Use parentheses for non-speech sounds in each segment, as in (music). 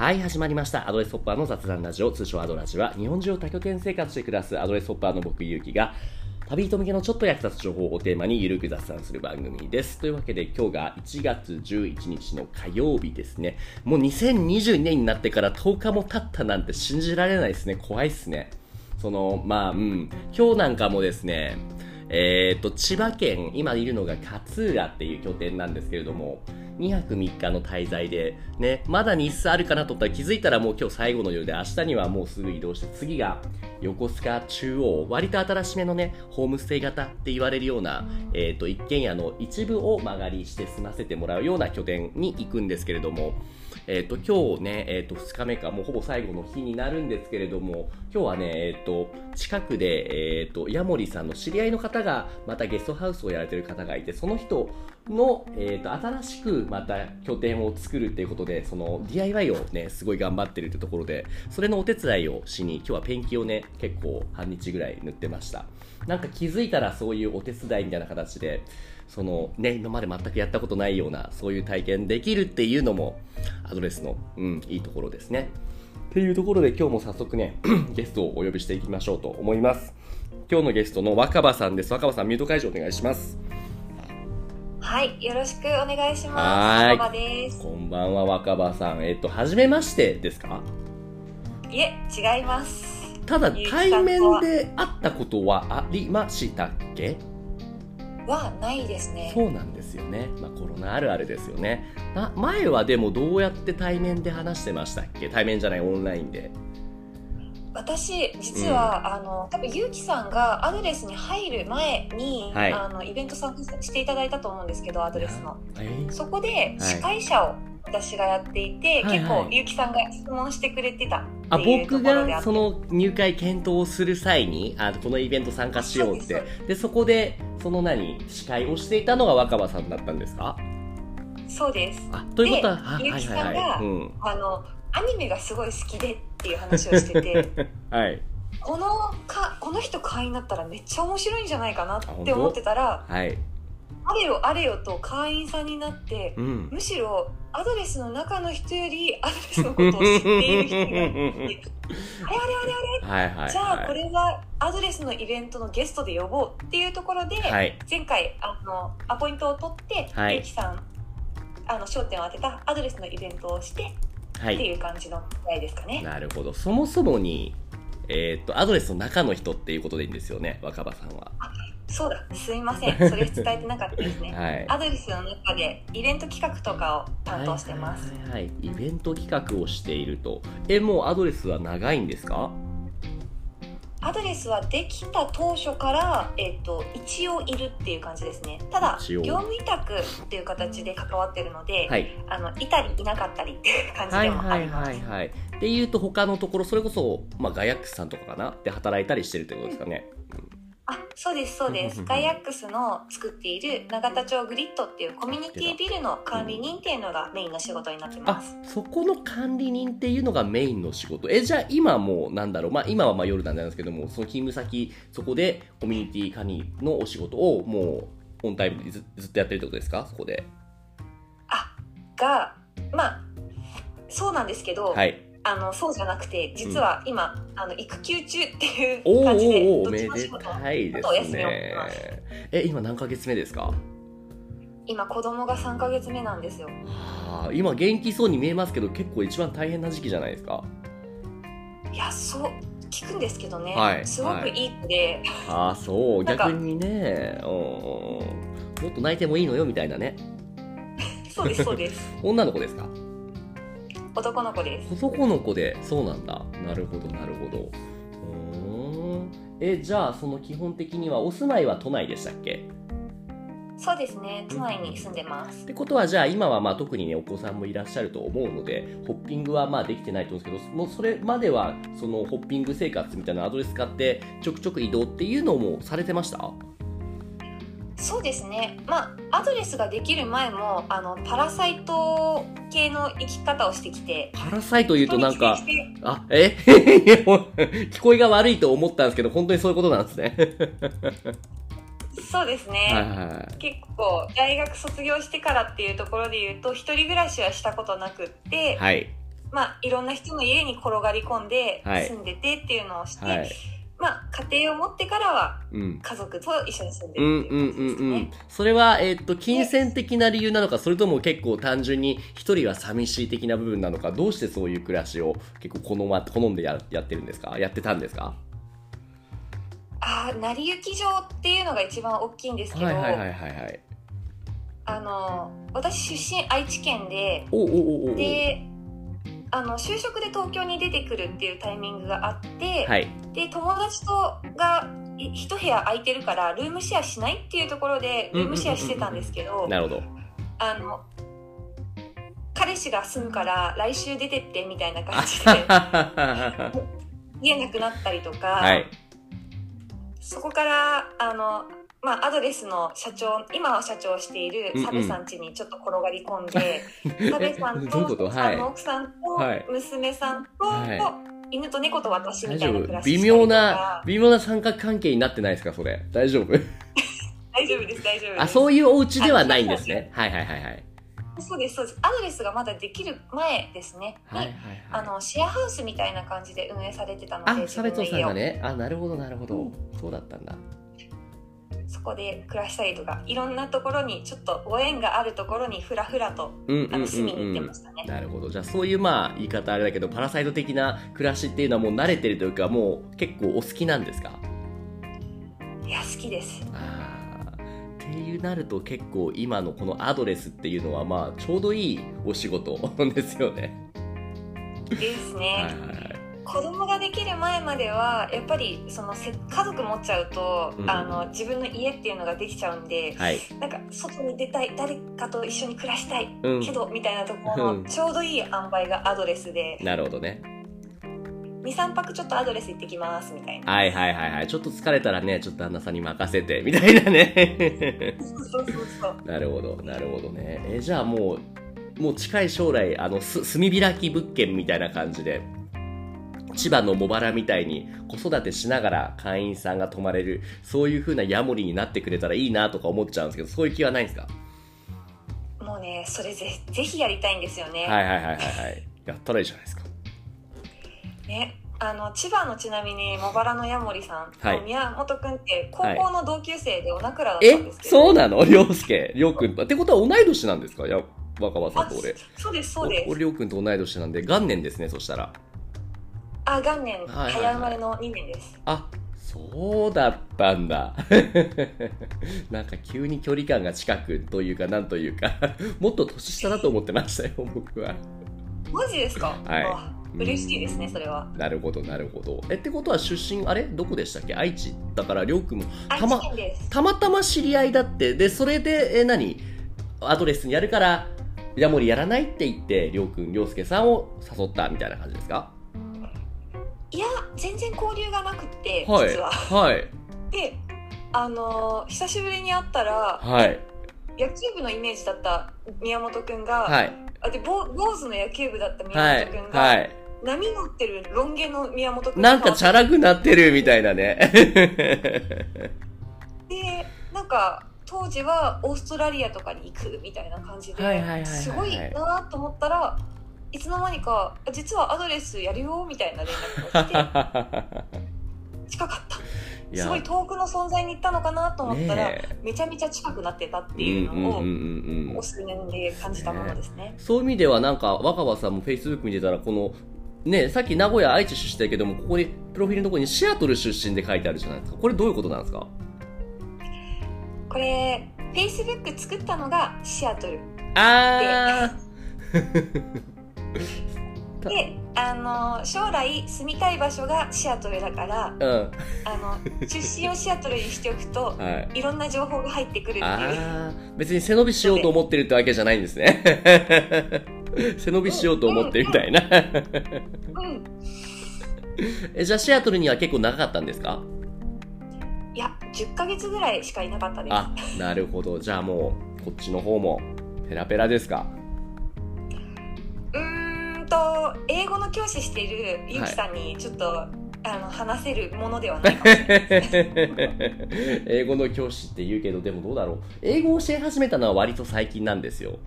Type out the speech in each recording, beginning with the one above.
はい、始まりました。アドレスホッパーの雑談ラジオ、通称アドラジは、日本中を多拠点生活して暮らすアドレスホッパーの僕、ゆうきが、旅人向けのちょっと役立つ情報をテーマにゆるく雑談する番組です。というわけで今日が1月11日の火曜日ですね。もう2022年になってから10日も経ったなんて信じられないですね。怖いっすね。その、まあ、うん。今日なんかもですね、えー、と、千葉県、今いるのが勝浦っていう拠点なんですけれども、2泊3日の滞在で、ね、まだ日数あるかなと思ったら気づいたらもう今日最後の夜で、明日にはもうすぐ移動して、次が横須賀中央、割と新しめのね、ホームステイ型って言われるような、えー、と、一軒家の一部を間借りして済ませてもらうような拠点に行くんですけれども、えっ、と、今日ね、えっ、と、2日目か、もうほぼ最後の日になるんですけれども、今日はね、えっ、と、近くで、えっ、と、ヤモリさんの知り合いの方が、またゲストハウスをやられてる方がいて、その人の、えっ、と、新しくまた拠点を作るっていうことで、その DIY をね、すごい頑張ってるってところで、それのお手伝いをしに、今日はペンキをね、結構半日ぐらい塗ってました。なんか気づいたらそういうお手伝いみたいな形で、そのね、今まで全くやったことないような、そういう体験できるっていうのも、アドレスの、うん、いいところですね。っていうところで今日も早速ね、(clears throat) ゲストをお呼びしていきましょうと思います。今日のゲストの若葉さんです。若葉さん、ミュート解除お願いします。はい、よろしくお願いしはます。若葉です。こんばんは、若葉さん。えっと、はじめましてですか？いえ、違います。ただ、対面で会ったことはありましたっけ？はないですね。そうなんですよね。まあ、コロナあるあるですよね。な前はでもどうやって対面で話してましたっけ？対面じゃない、オンラインで。私、実は、あの、多分ゆうきさんがアドレスに入る前に、はいあの、イベント参加していただいたと思うんですけど、アドレスの。えーそこで司会者を私がやっていて、はいはい結構ゆうきさんが質問してくれてたあ僕がその入会検討をする際にあこのイベント参加しようって。でそこでその何司会をしていたのが若葉さんだったんですか？そうです。あということはゆうきさんがはいはいはい、うん、あの、アニメがすごい好きでっていう話をしてて、(laughs) はい。このかこの人会員だったらめっちゃ面白いんじゃないかなって思ってたらはいあれよあれよと会員さんになってうん。むしろアドレスの中の人よりアドレスのことを知っている人があれあれあれあはいはいはい。れじゃあこれはアドレスのイベントのゲストで呼ぼうっていうところで、はい。前回あのアポイントを取って、はい。ゆうきさんあの焦点を当てたアドレスのイベントをしてってはいいう感じの回ですかね。なるほど。そもそもにえーっとアドレスの中の人っていうことでいいんですよね若葉さんはそうだすいませんそれ伝えてなかったですね。(laughs) はいアドレスの中でイベント企画とかを担当してます。はいはいはい、イベント企画をしているとえもうアドレスは長いんですか？アドレスはできた当初から、えっと一応いるっていう感じですね。ただ業務委託っていう形で関わってるので、はいあのいたりいなかったりっていう感じはいでもあはいります。はいはい。でいうと他のところそれこそ、まあ、ガヤックスさんとかかな？で働いたりしてるってことですかね。あそうですそうでうんうんうん。す。ガイアックスの作っている永田町グリッドっていうコミュニティビルの管理人っていうのがメインの仕事になってまあす。そこの管理人っていうのがメインの仕事。えじゃあ今もうなんだろう。まあ今はまあ夜なんですけどもその勤務先そこでコミュニティ管理のお仕事をもうオンタイムでずずっとやってるってことですか？そこで。あがまあそうなんですけど、はいあのそうじゃなくて実は今、あの育休中っていう感じでおーおめでたいですね。え今何ヶ月目ですか？今子供が3ヶ月目なんですよ。はあ今元気そうに見えますけど結構一番大変な時期じゃないですか？いやそう聞くんですけどね、はいすごくい。い子で、ああそう (laughs) 逆にねうんうん。もっと泣いてもいいのよみたいなね。そうですそうです。(laughs) 女の子ですか？男の子です。男の子でそうなんだ。なるほどなるほど。ん。えじゃあその基本的にはお住まいは都内でしたっけ？そうですね。都内に住んでます。ってことはじゃあ今はまあ特にねお子さんもいらっしゃると思うのでホッピングはまあできてないと思うんですけどもうそれまではそのホッピング生活みたいなアドレス使ってちょくちょく移動っていうのもされてました？そうですねまあアドレスができる前もあのパラサイト系の生き方をしてきてパラサイト言うとなんかあ、え？(laughs) 聞こえが悪いと思ったんですけど、本当にそういうことなんですね。そうですね、はいはいはい。結構大学卒業してからっていうところで言うと一人暮らしはしたことなくって、はい。まあ、いろんな人の家に転がり込んではい住んでてっていうのをして、はい。まあ、家庭を持ってからはうん。家族と一緒に住んでうんうんるっていう感じですね。うんうん。それは、えっと、金銭的な理由なのか、それとも結構単純に一人は寂しい的な部分なのか、どうしてそういう暮らしを結構好ま、好んでややってるんですか？やってたんですか？ああ、成り行き場っていうのが一番大きいんですけど、はいはいはいはいはい。あの、私出身愛知県で、おおおおおで、あの、就職で東京に出てくるっていうタイミングがあって、はい。で、友達とがい一部屋空いてるから、ルームシェアしないっていうところで、ルームシェアしてたんですけど、なるほど。あの、彼氏が住むから来週出てってみたいな感じで、は (laughs) 家なくなったりとか、い。そこから、あの、まあ、アドレスの社長、今は社長をしているうんうんサベさん家にちょっと転がり込んで、(laughs) サベさんどういうこと？と、はいあの奥さんとはい、娘さんと、は犬と猫と私みたいな暮らし微妙なか、微妙な三角関係になってないですかそれ。大丈夫？(laughs) 大丈夫です、大丈夫です。あ、そういうお家ではないんですね。はいはいはいはい。そうです、そうです。アドレスがまだできる前ですね。はいはいにはい。あの、シェアハウスみたいな感じで運営されてたので、あ、自差別さん。がね。あ、なるほどなるほど。そうだったんだ。そこで暮らしたりとか、いろんなところに、ちょっとご縁があるところにふらふらと、うんうんうん、あの、住みに行ってうん。ましたね。なるほど。じゃあそういうまあ言い方あれだけど、パラサイト的な暮らしっていうのはもう慣れてるというか、もう結構お好きなんですか？いや、好きです。っていうなると結構今のこのアドレスっていうのはまあちょうどいいお仕事ですよね。ですね。はいはいはい。子供ができる前まではやっぱりそのせ家族持っちゃうと、うんあの自分の家っていうのができちゃうんではい。なんか外に出たい誰かと一緒に暮らしたいうんけ。ど、みたいなところうんのちょうどいい塩梅がアドレスでなるほどね。23泊ちょっとアドレス行ってきますみたいなはいはいはいはい。ちょっと疲れたらね、ちょっと旦那さんに任せて、(laughs) みたいなね。そうそうそうそうなるほど、なるほどね。え、じゃあもう、もう近い将来、あの、す、住み開き物件みたいな感じで、千葉の茂原みたいに子育てしながら会員さんが泊まれる、そういう風なヤモリになってくれたらいいなとか思っちゃうんですけど、そういう気はないんですか？もうねそれぜぜひやりたいんですよね、はいはいはいはいはい。やったらいいじゃないですか。ねあの千葉のちなみに茂原のヤモリさん、はい宮本くんって高校の同級生でおなくらだったんえですけど、そうなの？りょうすけ、りょうくんと。ってことは同い年なんですか？や、若葉さんと俺。そうですそうですおりょうくんと同い年なんで、元年ですね、そしたら。あ元年、はいはいはい。早生まれの2年です。あそうだったんだ。(laughs) なんか急に距離感が近くというかなんというか (laughs) もっと年下だと思ってましたよ僕は。マジですか、はい。あ嬉しいですねそれは。なるほどなるほど。えってことは出身あれ？どこでしたっけ？愛知だからりょうくんも愛たまたまたま知り合いだって。でそれでえ何？アドレスにやるからヤモリやらないって言ってりょうくんりょうすけさんを誘ったみたいな感じですか？いや全然交流がなくって、はい。実は。はい。(laughs) であのー久しぶりに会ったらはい。野球部のイメージだった宮本くんが、はい。あで坊坊主の野球部だった宮はい本くんが、はい。波乗ってるロン毛の宮本くんなんかチャラくなってるみたいなね。(laughs) でなんか当時はオーストラリアとかに行くみたいな感じで、すごいなと思ったらいつの間にかあ実はアドレスやるよみたいな連絡が来て近かった。すごい遠くの存在に行ったのかなと思ったら、ねめちゃめちゃ近くなってたってえいうのを、お数年で感じたものですね。そういう意味ではなんか若葉さんもフェイスブック見てたらこのねさっき名古屋愛知出身だけどもここにプロフィールのところにシアトル出身で書いてあるじゃないですか。これどういうことなんですか？これ Facebook 作ったのがシアトル。あ (laughs) であの将来住みたい場所がシアトルだからーうん。あの出身をシアトルにしておくとはい。いろんな情報が入ってくるっていう。別に背伸びしようと思ってるってわけじゃないんですね。背伸びしようと思ってるみたいな。うん。えじゃあシアトルには結構長かったんですか？いや10ヶ月ぐらいしかいなかったです。あなるほど。じゃあもうこっちの方もペラペラですか？と英語の教師しているゆきさんにちょっと、あの話せるものではないかもしれない。(laughs) 英語の教師って言うけどでもどうだろう。英語を教え始めたのは割と最近なんですよ。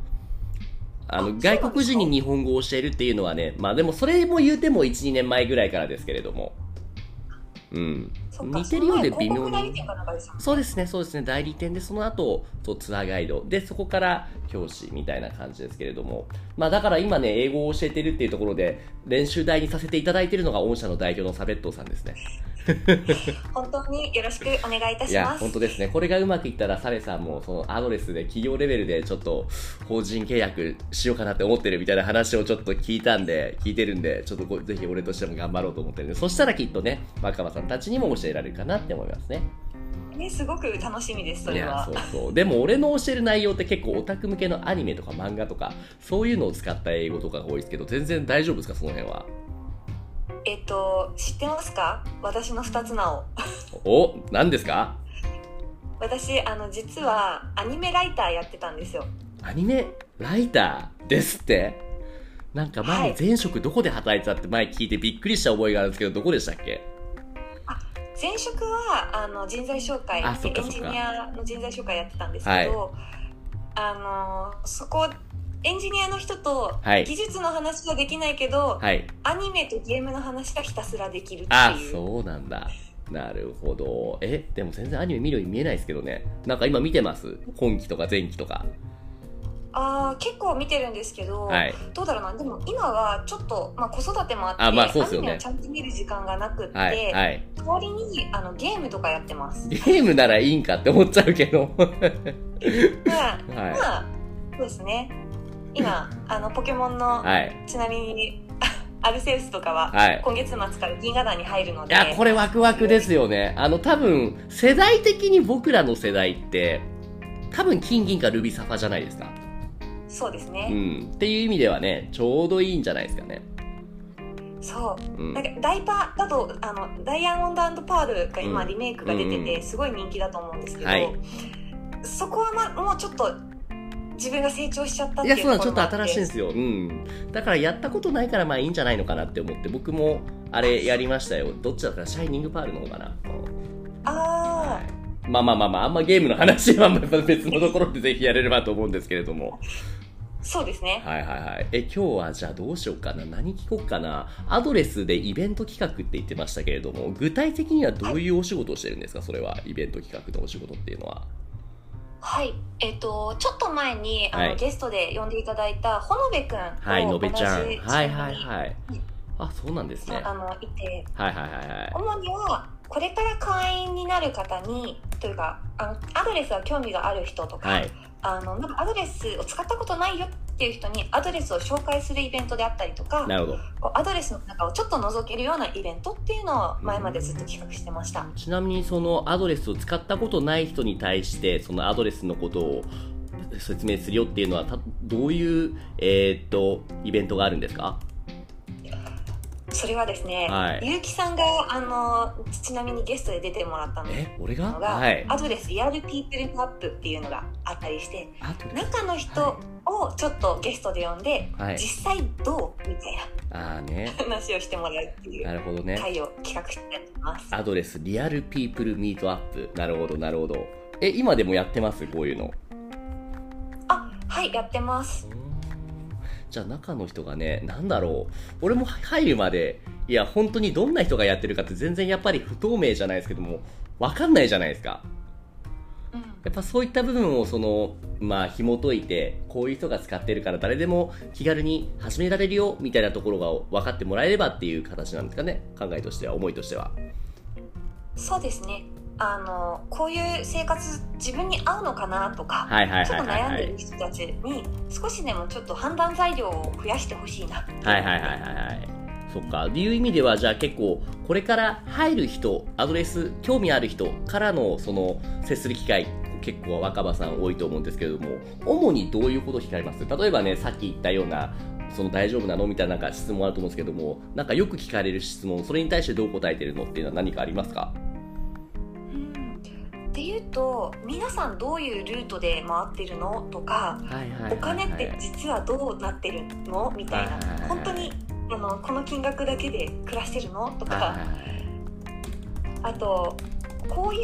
あの外国人に日本語を教えるっていうのはねまあでもそれも言うても12年前ぐらいからですけれども。うん似てるようで微妙に。そうですねそうですね。代理店でその後そうツアーガイド。でそこから教師みたいな感じですけれども。まあだから今ね英語を教えてるっていうところで練習台にさせていただいているのが御社の代表のサベットさんですね。本当によろしくお願いいたします。本当ですね。これがうまくいったらサレさんもそのアドレスで企業レベルでちょっと法人契約しようかなって思ってるみたいな話をちょっと聞いたんで聞いてるんでちょっとこぜひ俺としても頑張ろうと思ってるんで。そしたらきっとね若葉さんたちにも教えられるかなって思いますね。ねすごく楽しみですそれは。そうそう。でも俺の教える内容って結構オタク向けのアニメとか漫画とかそういうのを使った英語とかが多いですけど全然大丈夫ですかその辺は？えっと知ってますか？私の二つ名をお何ですか？私あの実はアニメライターやってたんですよ。アニメライターですって？なんか前はい。前職どこで働いてたって前聞いてびっくりした覚えがあるんですけどどこでしたっけ？前職はあの人材紹介エンジニアの人材紹介やってたんですけど、あのそこエンジニアの人とはい。技術の話はできないけど、はい。アニメとゲームの話がひたすらできるってあいう。そうなんだ。なるほど。えでも全然アニメ見るように見えないですけどね。なんか今見てます？今期とか前期とかあー結構見てるんですけど、はい。どうだろうな。でも今はちょっと、まあ、子育てもあってあまあそうっすよね。アニメをちゃんと見る時間がなくって、はいはい。代わりにあのゲームとかやってます。ゲームならいいんかって思っちゃうけど。(laughs) まあ、はまあ、そうですね。今、あの、ポケモンの、いはい。ちなみに、(laughs) アルセウスとかは、はい。今月末から銀河団に入るので、いやこれワクワクですよね。あの多分世代的に僕らの世代って多分金銀かルビサファじゃないですかそうですね。うん。っていう意味ではねちょうどいいんじゃないですかね。そう。うん。なんかダイパーだとあのダイヤモンドパールが今うん。リメイクが出てて、うんすごい人気だと思うんですけど、はい。そこは、ま、もうちょっと自分が成長しちゃったっていういやそうなのちょっと新しいんですよ。うん。だからやったことないからまあいいんじゃないのかなって思って僕もあれやりましたよ。どっちだったかな？シャイニングパールの方かな。あまあまあまあまああんまゲームの話は別のところでぜひやれればと思うんですけれども。あそうですね。はいはいはい。え今日はじゃあどうしようかな。何聞こうかな。アドレスでイベント企画って言ってましたけれども。具体的にはどういうお仕事をしてるんですか？それは。イベント企画のお仕事っていうのは。はい。えっ、とちょっと前にあの、はい。ゲストで呼んでいただいたほのべくんとはいのべちゃん。はいはいはい。あそうなんですね。あのいて。はいはいはいはい。主にはこれから会員になる方にというかあのアドレスは興味がある人とか、はいあのなんかアドレスを使ったことないよっていう人にアドレスを紹介するイベントであったりとかなるほど。アドレスの中をちょっと覗けるようなイベントっていうのを前までずっと企画してました、ちなみにそのアドレスを使ったことない人に対してそのアドレスのことを説明するよっていうのはたどういう、えーっとイベントがあるんですか？それはですね、はい。ゆうきさんがあのちなみにゲストで出てもらったのえ俺が？が、はい。アドレスリアルピープルマップっていうのがあったりして中の人をちょっとゲストで呼んで、はい。実際どう？みたいああね。な話をしてもらうっていうなるほどね。会を企画してます。アドレスリアルピープルミートアップ。なるほどなるほど。え今でもやってます？こういうの。あはいやってますじゃあ中の人がねなんだろう。俺も入るまでいや本当にどんな人がやってるかって全然やっぱり不透明じゃないですけども分かんないじゃないですか。うん。やっぱそういった部分をそのまあ紐解いてこういう人が使ってるから誰でも気軽に始められるよみたいなところが分かってもらえればっていう形なんですかね考えとしては思いとしては。そうですねあのこういう生活自分に合うのかなとか、ちょっと悩んでる人たちに少しでもちょっと判断材料を増やしてほしいなはいはいはいはいはい。そっか。っていう意味ではじゃあ結構これから入る人アドレス興味ある人からのその接する機会結構若葉さん多いと思うんですけれども主にどういうことを聞かれます？例えばねさっき言ったようなその大丈夫なのみたいななんか質問あると思うんですけどもなんかよく聞かれる質問それに対してどう答えてるのっていうのは何かありますか？と皆さんどういうルートで回ってるの？とかお金って実はどうなってるの？みたいな。はいはいはい本当にあのこの金額だけで暮らしてるの？とか。はいはいはい。あとこういう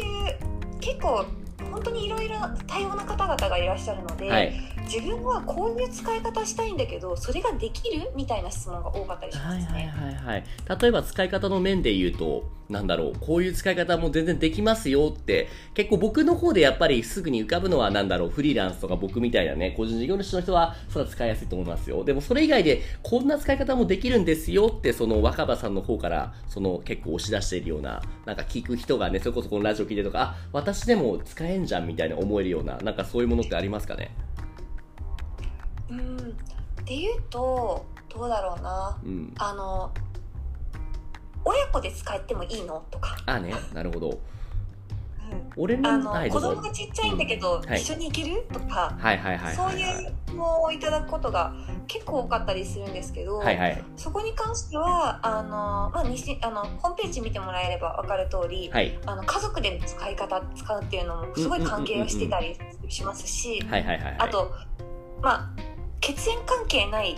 結構本当にいろいろ多様な方々がいらっしゃるので、はい自分はこういう使い方したいんだけどそれができるみたいな質問が多かったりしまはいはい。はい。はい例えば使い方の面で言うとなんだろうこういう使い方も全然できますよって結構僕の方でやっぱりすぐに浮かぶのはなんだろう？フリーランスとか僕みたいなね個人事業主の人はそれは使いやすいと思いますよ。でもそれ以外でこんな使い方もできるんですよってその若葉さんの方からその結構押し出しているようななんか聞く人がねそれこそこのラジオ聞いてとかあ私でも使えんじゃんみたいな思えるようななんかそういうものってありますかね？うん。っていうとどうだろうな。うん。あの親子で使ってもいいの？とか、あね。なるほど。うん。俺のあの子供がちっちゃいんだけど、うん。はい。一緒に行ける？とか、はいはいはいそうはい。う質問をいただくことが結構多かったりするんですけど、はいはい。そこに関してはあの、まあ、西あのホームページ見てもらえれば分かる通り、はい。あの家族での使い方使うっていうのもすごい関係をしてたりしますし、はいはいはいはい。あと、まあ、血縁関係ない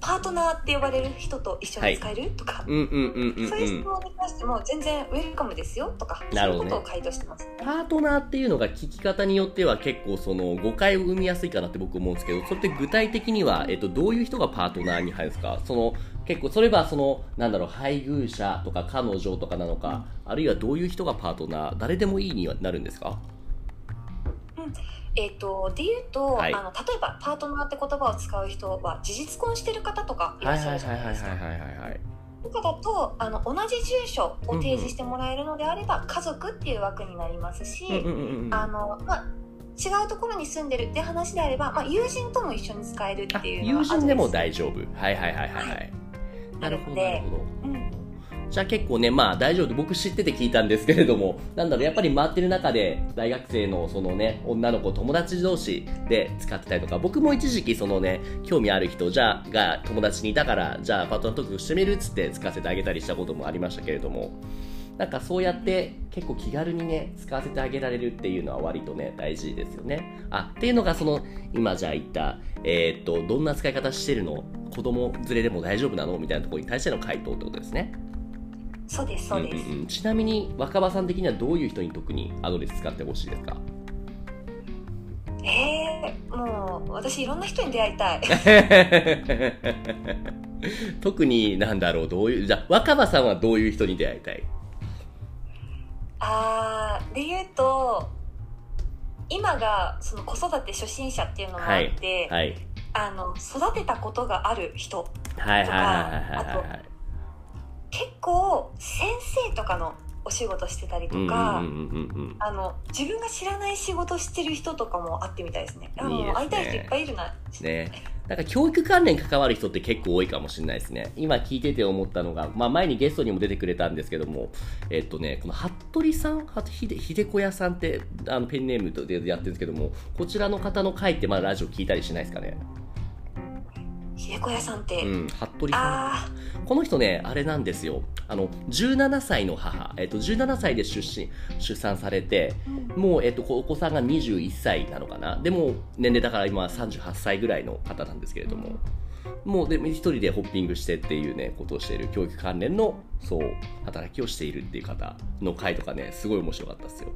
パートナーって呼ばれる人と一緒に使える、とか、うんうんうんうんそういううん質問に関しても全然ウェルカムですよとか、なるほどね。そういうことを回答してます。パートナーっていうのが聞き方によっては結構その誤解を生みやすいかなって僕思うんですけどそれって具体的には、えっと、どういう人がパートナーに入るんですか？その結構それはそのなんだろう配偶者とか彼女とかなのかあるいはどういう人がパートナー誰でもいいにはなるんですか？えー、とで言うと、はい。あの例えばパートナーって言葉を使う人は事実婚してる方とかいらっしゃるじゃないですか。いはいとかだとあの同じ住所を提示してもらえるのであれば、家族っていう枠になりますし、うんうんうんうんあのまあ、違うところに住んでるって話であれば、まあ、友人とも一緒に使えるっていう友人でも丈大丈夫。はいはいはいはいはい。なるほどなるほど。夫、うんじゃあ結構ね、まあ大丈夫で僕知ってて聞いたんですけれども、なんだろう、やっぱり回ってる中で大学生のそのね、女の子友達同士で使ってたりとか、僕も一時期そのね、興味ある人じゃあが友達にいたから、じゃあパートナートークしてみるっつって使わせてあげたりしたこともありましたけれども、なんかそうやって結構気軽にね、使わせてあげられるっていうのは割とね、大事ですよね。あ、っていうのがその、今じゃあ言った、えーっと、どんな使い方してるの？子供連れでも大丈夫なの？みたいなところに対しての回答ってことですね。そうですそうです、ん。んんちなみに若葉さん的にはどういう人に特にアドレス使ってほしいですか？えー、もう私いろんな人に出会いたい。(laughs) 特になんだろうどういうじゃあ若葉さんはどういう人に出会いたい？あーで言うと今がその子育て初心者っていうのもあって、はい。あの育てたことがある人はいはいはいはいあとはい結構先生とかのお仕事してたりとか、あの自分が知らない仕事してる人とかも会ってみたいですね。あのね会いたい人いっぱいいるな。ねなんか教育関連関わる人って結構多いかもしれないですね。今聞いてて思ったのが、まあ前にゲストにも出てくれたんですけども、えっとね、この服部さん、はひでひでこ屋さんってあのペンネームでやってるんですけども、こちらの方の回ってまだラジオ聞いたりしないですかね？秀子屋さんって、うん、服部さん。あこの人ね、あれなんですよ。あの、17歳の母、えっと、17歳で出身、出産されて、ー、うんもう、えっと、お子さんが21歳なのかな。でも、年齢だから今38歳ぐらいの方なんですけれども、もう、で、一人でホッピングしてっていうね、ことをしている、教育関連の、そう、働きをしているっていう方の回とかね、すごい面白かったですよ。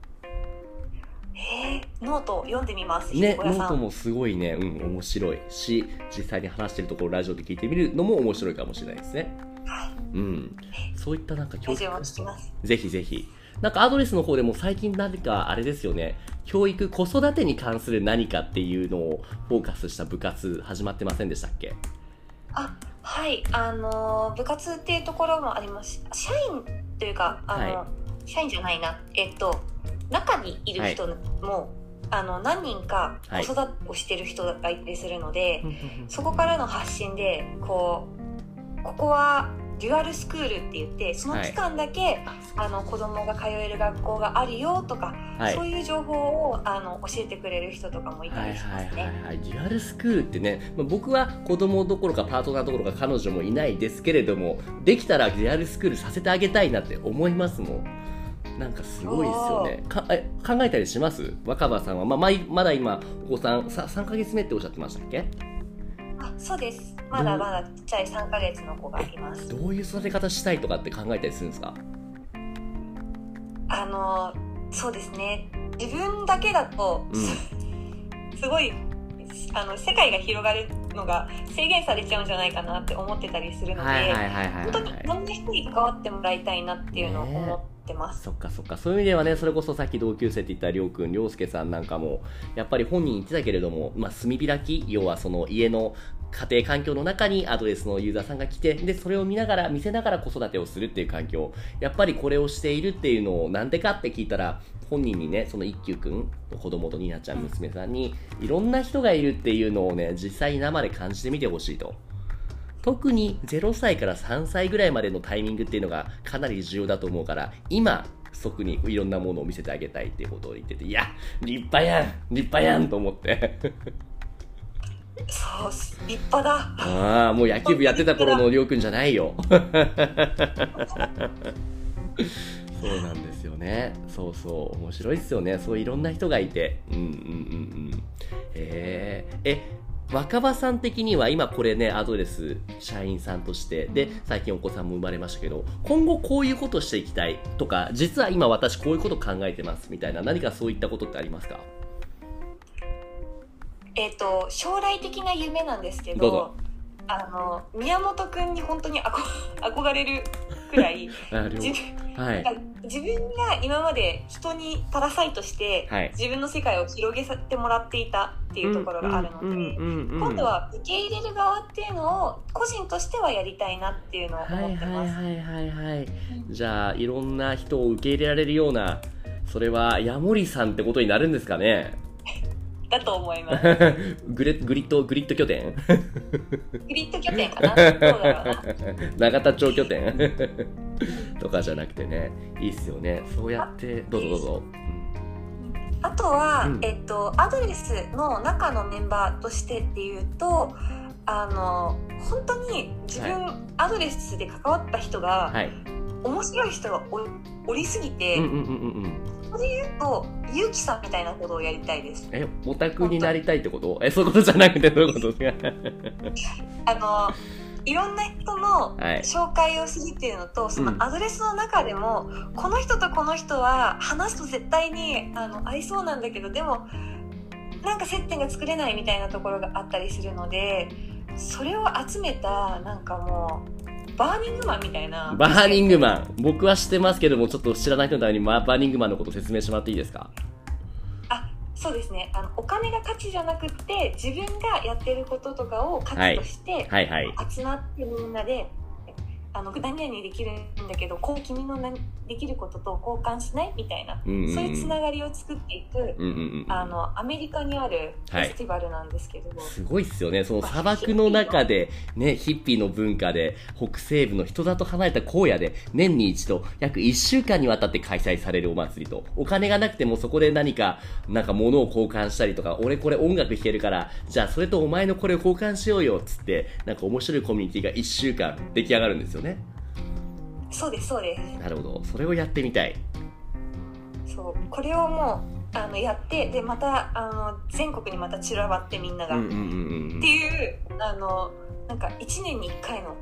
ノート読んでみます。ね。ノートもすごいね、うん、面白いし、実際に話してるところラジオで聞いてみるのも面白いかもしれないですね。はいうん。そういったなんか教ラジオも聞きます。ぜひぜひ。なんかアドレスの方でも最近何かあれですよね、教育、子育てに関する何かっていうのをフォーカスした部活始まってませんでしたっけ？あはいあの部活っていうところもありますし社員というかあの、は社員じゃないなえっと中にいる人も、あの何人かはい。子育てをしてる人がいたりするので、そこからの発信でこうここはデュアルスクールって言ってその期間だけ、あの子供が通える学校があるよとか、はい。そういう情報をあの教えてくれる人とかもいたはいりしまはいはいすね。はい、デュアルスクールってね、まあ僕は子供どころかパートナーどころか彼女もいないですけれども、できたらデュアルスクールさせてあげたいなって思いますもん。なんかすごいですよね。かえ考えたりします？若葉さんは、まあ、まいまだ今、お子さんさ3ヶ月目っておっしゃってましたっけ？あそうです。まだまだちっちゃい3ヶ月の子がいます。どういう育て方したいとかって考えたりするんですか？あのそうですね。自分だけだと、うん。すごいあの世界が広がるのが制限されちゃうんじゃないかなって思ってたりするので、本当にいろんな人に関わってもらいたいなっていうのを思ってます。そっかそっかそういう意味ではねそれこそさっき同級生って言ったりょうくんりょうすけさんなんかもやっぱり本人言ってたけれども、まあ、炭開き要はその家の家庭環境の中にアドレスのユーザーさんが来てでそれを見ながら見せながら子育てをするっていう環境やっぱりこれをしているっていうのをなんでかって聞いたら本人にねその一休くん子供とニナちゃん娘さんにいろんな人がいるっていうのをね実際に生で感じてみてほしいと。特に0歳から3歳ぐらいまでのタイミングっていうのがかなり重要だと思うから今即にいろんなものを見せてあげたいっていうことを言ってていや立派やん立派やんと思って。そう立派だ。ああもう野球部やってた頃のりょうくんじゃないよ。そうなんですよね。そうそう面白いっすよね。そういろんな人がいて。うんうんうんうん。へええ若葉さん的には今これねアドレス社員さんとしてで最近お子さんも生まれましたけど今後こういうことしていきたいとか実は今私こういうこと考えてますみたいな何かそういったことってありますか？えっ、と将来的な夢なんですけどあの宮本くんに本当に憧 (laughs) 憧れるくらい自分はい。自分が今まで人にパラサイトして、はい。自分の世界を広げさせてもらっていたっていうところがあるので、うんうんうんうん今度は受け入れる側っていうのを個人としてはやりたいなっていうのをはいはい思ってます。はいはいはい。じゃあいろんな人を受け入れられるようなそれはヤモリさんってことになるんですかね？だと思います。(laughs) グレグリッドグリッド拠点？(laughs) グリッド拠点かなどうだろうな。(laughs) 永田町拠点？とかじゃなくてね。いいっすよね。そうやってどうぞどうぞ、あとは、うん。えっと、アドレスの中のメンバーとしてっていうとあの本当に自分、アドレスで関わった人が、はい面白い人がおおりすぎて、うんうんうんうんうん。それで言うとゆうきさんみたいなことをやりたいです。えオタクになりたいってこと？えそういうことじゃなくてどういうことあのいろんな人のはい。紹介をするっていうのと、そのうん。アドレスの中でもこの人とこの人は話すと絶対にあの合いそうなんだけどでもなんか接点が作れないみたいなところがあったりするのでそれを集めたなんかもうバーニングマンみたいな。バーニングマン。僕は知ってますけどもちょっと知らない人のためにまバーニングマンのこと説明してもらっていいですか？あそうですね。あのお金が価値じゃなくって自分がやってることとかを価値として、はいはい。集まってみんなであの何々できるんだけどこう君の何できることと交換しないみたいな、うんうんうん。そういうつながりを作っていく、うんうんうんあのアメリカにあるフはい。ェスティバルなんですけど、すごいっすよね。その砂漠の中で、ね、ヒッピーの文化で、北西部の人里離れた荒野で、年に一度、約1週間にわたって開催されるお祭りと、お金がなくてもそこで何か、なんか物を交換したりとか、俺これ音楽弾けるから、じゃあそれとお前のこれを交換しようよ、つって、なんか面白いコミュニティが1週間出来上がるんですよね。そうですそうですなるほど。それをやってみたい。そうこれをもうあのやってでまたあの全国にまた散らばってみんなが、うんうんうんうんっていうあのなんか1年に1回の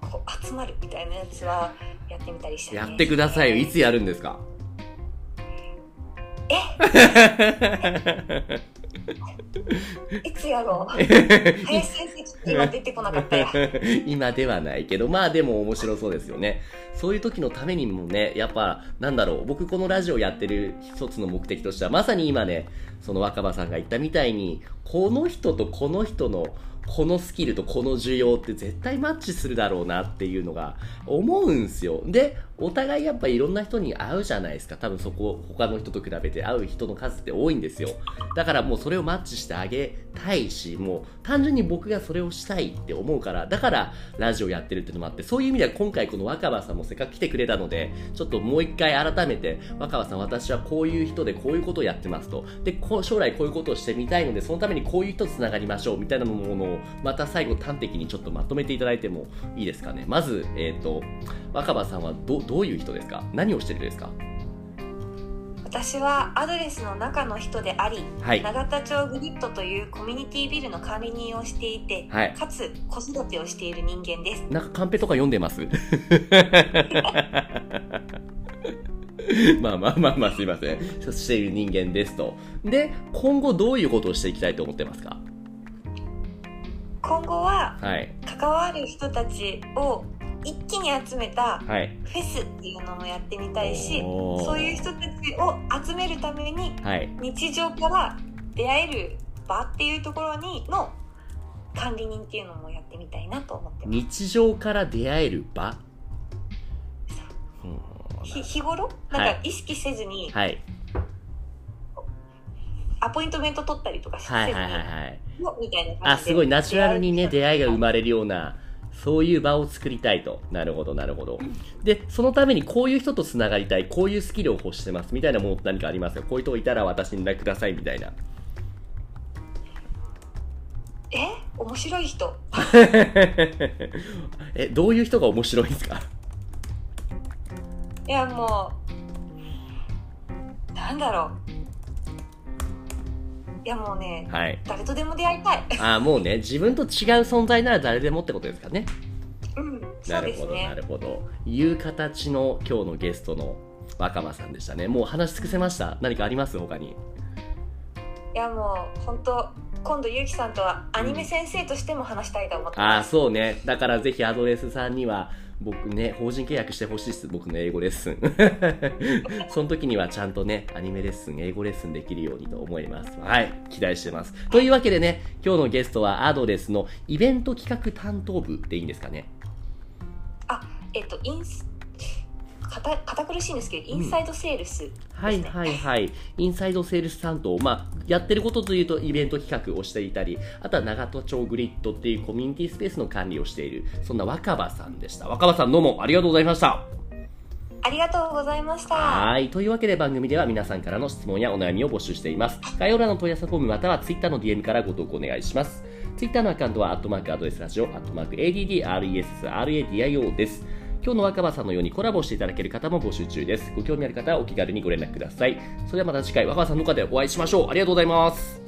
こう集まるみたいなやつはやってみたりしたいですやってくださいよ。いつやるんですか？(laughs) (laughs) いつやろう (laughs) 林先生っと今出てこなかったよ (laughs) 今ではないけど、まあでも面白そうですよね。そういう時のためにもね、やっぱ、なんだろう、僕このラジオやってる一つの目的としては、まさに今ね、その若葉さんが言ったみたいに、この人とこの人の、このスキルとこの需要って絶対マッチするだろうなっていうのが思うんすよ。で、お互いやっぱいろんな人に会うじゃないですか。多分そこ、他の人と比べて会う人の数って多いんですよ。だからもうそれをマッチしてあげたいし、もう単純に僕がそれをしたいって思うから、だからラジオやってるってのもあって、そういう意味では今回この若葉さんもせっかく来てくれたので、ちょっともう一回改めて、若葉さん私はこういう人でこういうことをやってますと。で、こ将来こういうことをしてみたいので、そのためにこういう人と繋がりましょうみたいなものを、また最後端的にちょっとまとめていただいてもいいですかね。まず、えっ、と、若葉さんはどどういう人ですか？何をしてるんですか？私はアドレスの中の人であり、はい。永田町グリッドというコミュニティビルの管理人をしていて、はい。かつ子育てをしている人間です。なんかカンペとか読んでます？(laughs) まあまあまあまあすいません。そうしている人間ですと。で今後どういうことをしていきたいと思ってますか？今後ははい。関わる人たちを一気に集めたはい。フェスっていうのもやってみたいしおー。そういう人たちを集めるためにはい。日常から出会える場っていうところにの管理人っていうのもやってみたいなと思ってます。日常から出会える場？う。ん。ひ日頃？なんはいか意識せずにはい。アポイントメント取ったりとかせずにはいはいはいはい。みたいなあ感じですごいナチュラルにね出会いが生まれれるようなそういう場を作りたいと。なるほどなるほど。でそのためにこういう人とつながりたい。こういうスキルを欲してますみたいなものって何かありますか？こういう人いたら私に連絡くださいみたいな。え？面白い人？(laughs) えどういう人が面白いんですか？いやもうなんだろういやもうねはい。誰とでも出会いたい。あもうね自分と違う存在なら誰でもってことですかね。うんそなるほどなねるほど。いう形の今日のゲストの若間さんでしたね。もう話し尽くせました。何かあります？他に。いやもう本当今度ゆうきさんとはアニメ先生としても話したいと思ってああます、そうね。だからぜひアドレスさんには僕ね法人契約してほしいです僕の英語レッスン。(laughs) その時にはちゃんとねアニメレッスン英語レッスンできるようにと思います。はい期待してます。というわけでね今日のゲストはアドレスのイベント企画担当部でいいんですかね？あえっとインス堅堅苦しいんですけどインサイドセールスですね、はいはいはい。インサイドセールス担当、まあ、やってることというとイベント企画をしていたり、あとは長門町グリッドっていうコミュニティスペースの管理をしている、そんな若葉さんでした。若葉さんどうもありがとうございました。ありがとうございましたはい。というわけで番組では皆さんからの質問やお悩みを募集しています。概要欄の問い合わせフォームまたは Twitter の DM からご投稿お願いします。Twitter のアカウントは、アットマークアドレスラジオ、アットマーク ADDRESSRADIO です。今日の若葉さんのようにコラボしていただける方も募集中です。ご興味ある方はお気軽にご連絡ください。それではまた次回若葉さんの方でお会いしましょう。ありがとうございます。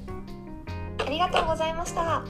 ありがとうございました